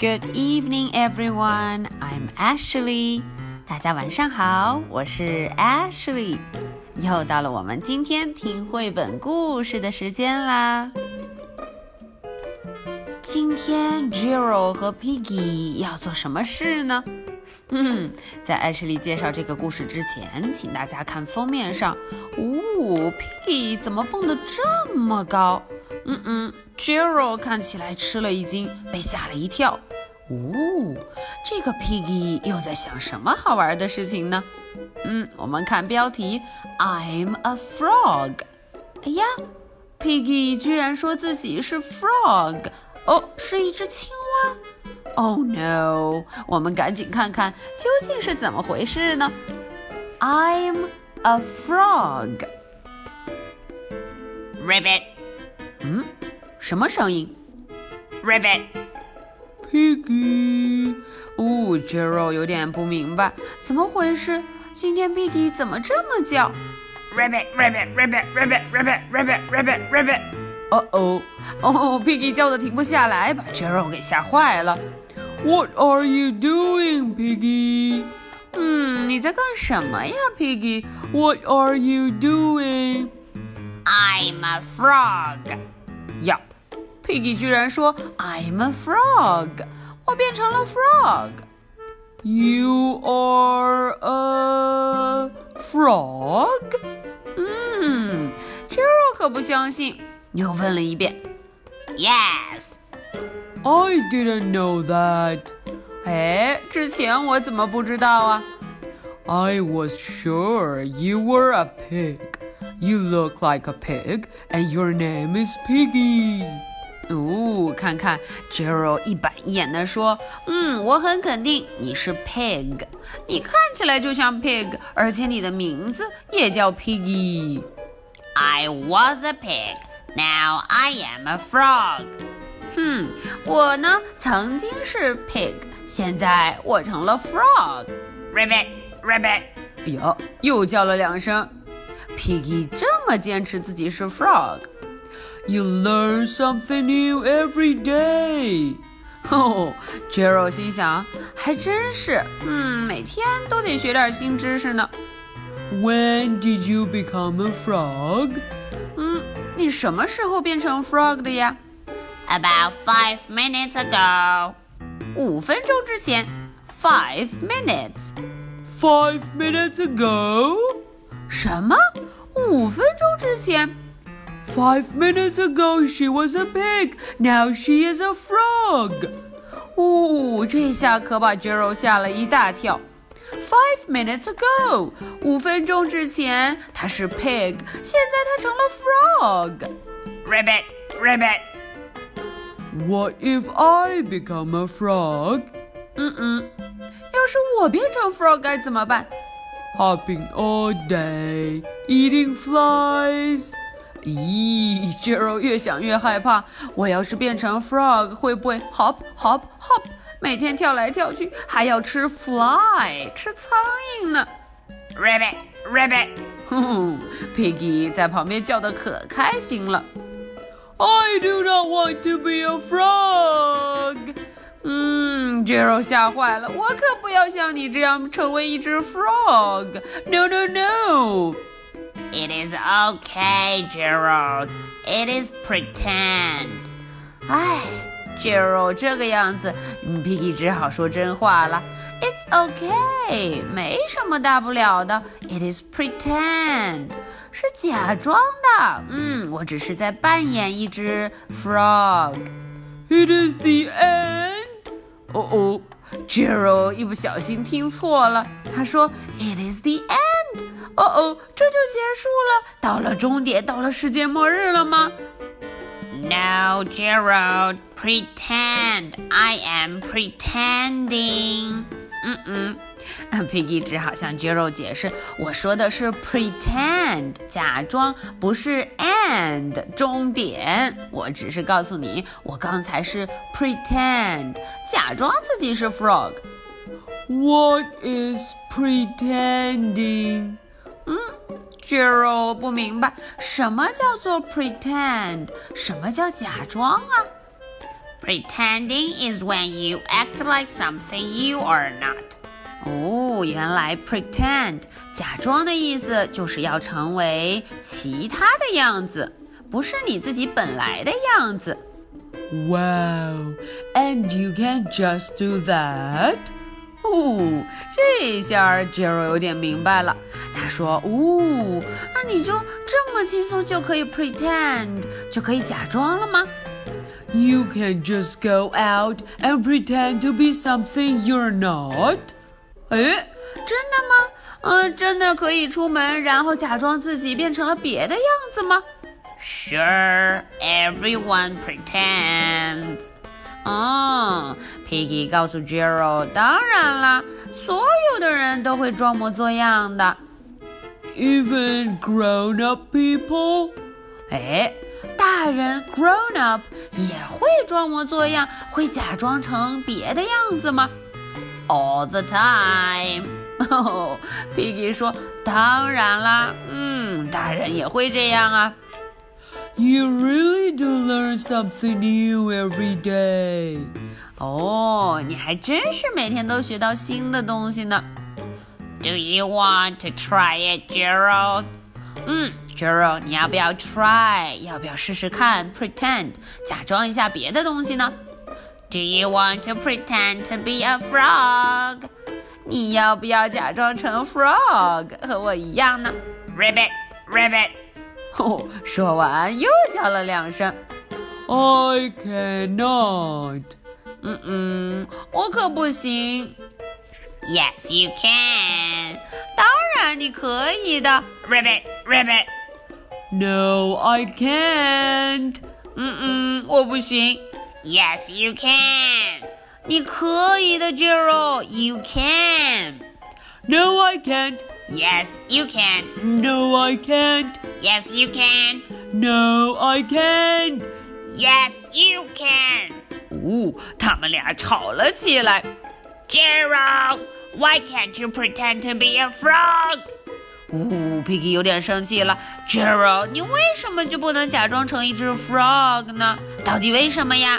Good evening, everyone. I'm Ashley. 大家晚上好，我是 Ashley。又到了我们今天听绘本故事的时间啦。今天 Jero 和 Piggy 要做什么事呢？嗯，在 Ashley 介绍这个故事之前，请大家看封面上，呜，Piggy 怎么蹦得这么高？嗯嗯，Jero 看起来吃了一惊，被吓了一跳。呜，这个 Piggy 又在想什么好玩的事情呢？嗯，我们看标题，I'm a frog。哎呀，Piggy 居然说自己是 frog，哦，是一只青蛙。Oh no！我们赶紧看看究竟是怎么回事呢？I'm a frog。Ribbit，嗯，什么声音？Rabbit，Piggy。哦，Gerald 有点不明白，怎么回事？今天 Piggy 怎么这么叫？？Rabbit，Rabbit，Rabbit，Rabbit，Rabbit，Rabbit，Rabbit，Rabbit 哦哦哦，Piggy 叫的停不下来，把 Gerald 给吓坏了。What are you doing, Piggy？嗯，你在干什么呀，Piggy？What are you doing？I'm a frog. 呀，Piggy 居然说 I'm a frog，我变成了 frog。You are a frog？嗯 j e r o 可不相信，又问了一遍。 Yes. I didn't know that. 哎，之前我怎么不知道啊？I was sure you were a pig. You look like a pig, and your name is Piggy. 哦，看看 Jero 一板一眼地说：“嗯，我很肯定你是 pig，你看起来就像 pig，而且你的名字也叫 Piggy。 I was a pig. Now I am a frog. 哼，我呢曾经是 pig，现在我成了 frog。 Ribbit, ribbit. 哎呦，又叫了两声。 Piggy 这么坚持自己是 frog。You learn something new every day。哦 j e r o 心想，还真是，嗯，每天都得学点新知识呢。When did you become a frog？嗯，你什么时候变成 frog 的呀？ About five minutes ago. 五分钟之前，five minutes。Five minutes ago？什么？ 五分钟之前？Five minutes ago she was a pig, now she is a frog。呜、这下可把 Jero 吓了一大跳。Five minutes ago，五分钟之前她是 pig，现在她成了 frog。 Ribbit, ribbit. What if I become a frog？嗯嗯，要是我变成 frog 该怎么办 hopping all day, eating flies. 咦，Gerald 越想越害怕。我要是变成 frog，会不会 hop hop hop，每天跳来跳去，还要吃 fly，吃苍蝇呢？Rabbit rabbit，哼，Piggy 在旁边叫的可开心了。I do not want to be a frog。嗯，Jero 吓坏了，我可不要像你这样成为一只 frog。No no no。It is okay, Gerald. It is pretend. 哎，Gerald 这个样子，嗯，Piggy 只好说真话了。It's okay，没什么大不了的。It is pretend，是假装的。嗯，我只是在扮演一只 frog。It is the end。哦哦，Gerald 一不小心听错了，他说 It is the end。哦哦，这就结束了，到了终点，到了世界末日了吗？？Now Gerald. Pretend. I am pretending. 嗯嗯，Piggy 只好向 Jero 解释，我说的是 pretend，假装，不是 end，终点。我只是告诉你，我刚才是 pretend，假装自己是 frog。What is pretending？嗯，Jero 不明白什么叫做 pretend，什么叫假装啊 Pretending is when you act like something you are not. 哦，原来 pretend 假装的意思就是要成为其他的样子，不是你自己本来的样子。Wow, and you can just do that? 哦，这下 Gerald 有点明白了。他说：“哦，那你就这么轻松就可以 pretend，就可以假装了吗？”You can just go out and pretend to be something you're not. 哎，真的吗？嗯，真的可以出门，然后假装自己变成了别的样子吗？Sure, everyone pretends. 哦，Piggy 告诉 Gerald，当然啦，所有的人都会装模作样的，even grown-up people。哎，大人 grown up 也会装模作样，会假装成别的样子吗 ？all the time. Piggy 说：“当然啦，嗯，大人也会这样啊。” You really do learn something new every day. 哦，你还真是每天都学到新的东西呢。Do you want to try it, Gerald? 嗯，Gerald，你要不要 try？要不要试试看？Pretend，假装一下别的东西呢 ？do you want to pretend to be a frog? 你要不要假装成 frog 和我一样呢？Ribbit, ribbit。哦，说完又叫了两声。I cannot。嗯嗯，我可不行。Yes, you can。当然你可以的。Ribbit, ribbit。No, I can't。嗯嗯，我不行。 Yes, you can. 你可以的，Jero. You can. No, I can't. Yes, you can. No, I can't. Yes, you can. No, I can't. Yes, you can. 哦，他们俩吵了起来。Jero, why can't you pretend to be a frog? 呜，Piggy 有点生气了。Gerald，你为什么就不能假装成一只 frog 呢？到底为什么呀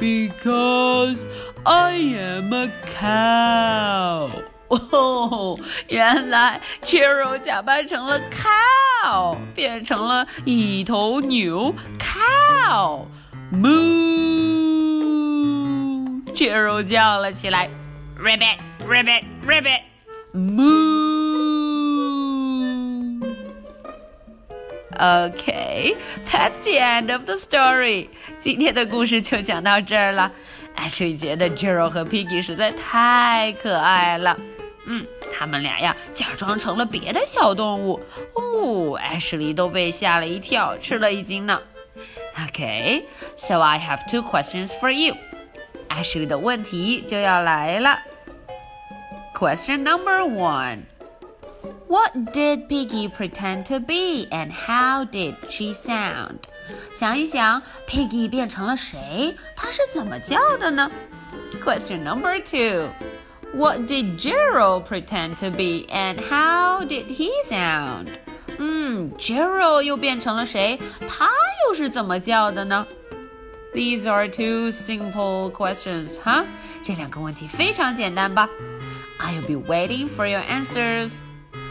？Because I am a cow。哦，原来 Gerald 假扮成了 cow，变成了一头牛 cow。Moo！Gerald 叫了起来。Ribbit，ribbit，ribbit。Okay, that's the end of the story. 今天的故事就讲到这儿了。艾水觉得 Jero 和 Piggy 实在太可爱了。嗯，他们俩呀假装成了别的小动物。哦，艾什莉都被吓了一跳，吃了一惊呢。Okay, so I have two questions for you. 艾什莉的问题就要来了。Question number one. What did Piggy pretend to be, and how did she sound? 想一想，Piggy 变成了谁？她是怎么叫的呢？Question number two. What did Gerald pretend to be, and how did he sound? 嗯，Gerald 又变成了谁？他又是怎么叫的呢？These are two simple questions, huh? 这两个问题非常简单吧？I'll be waiting for your answers.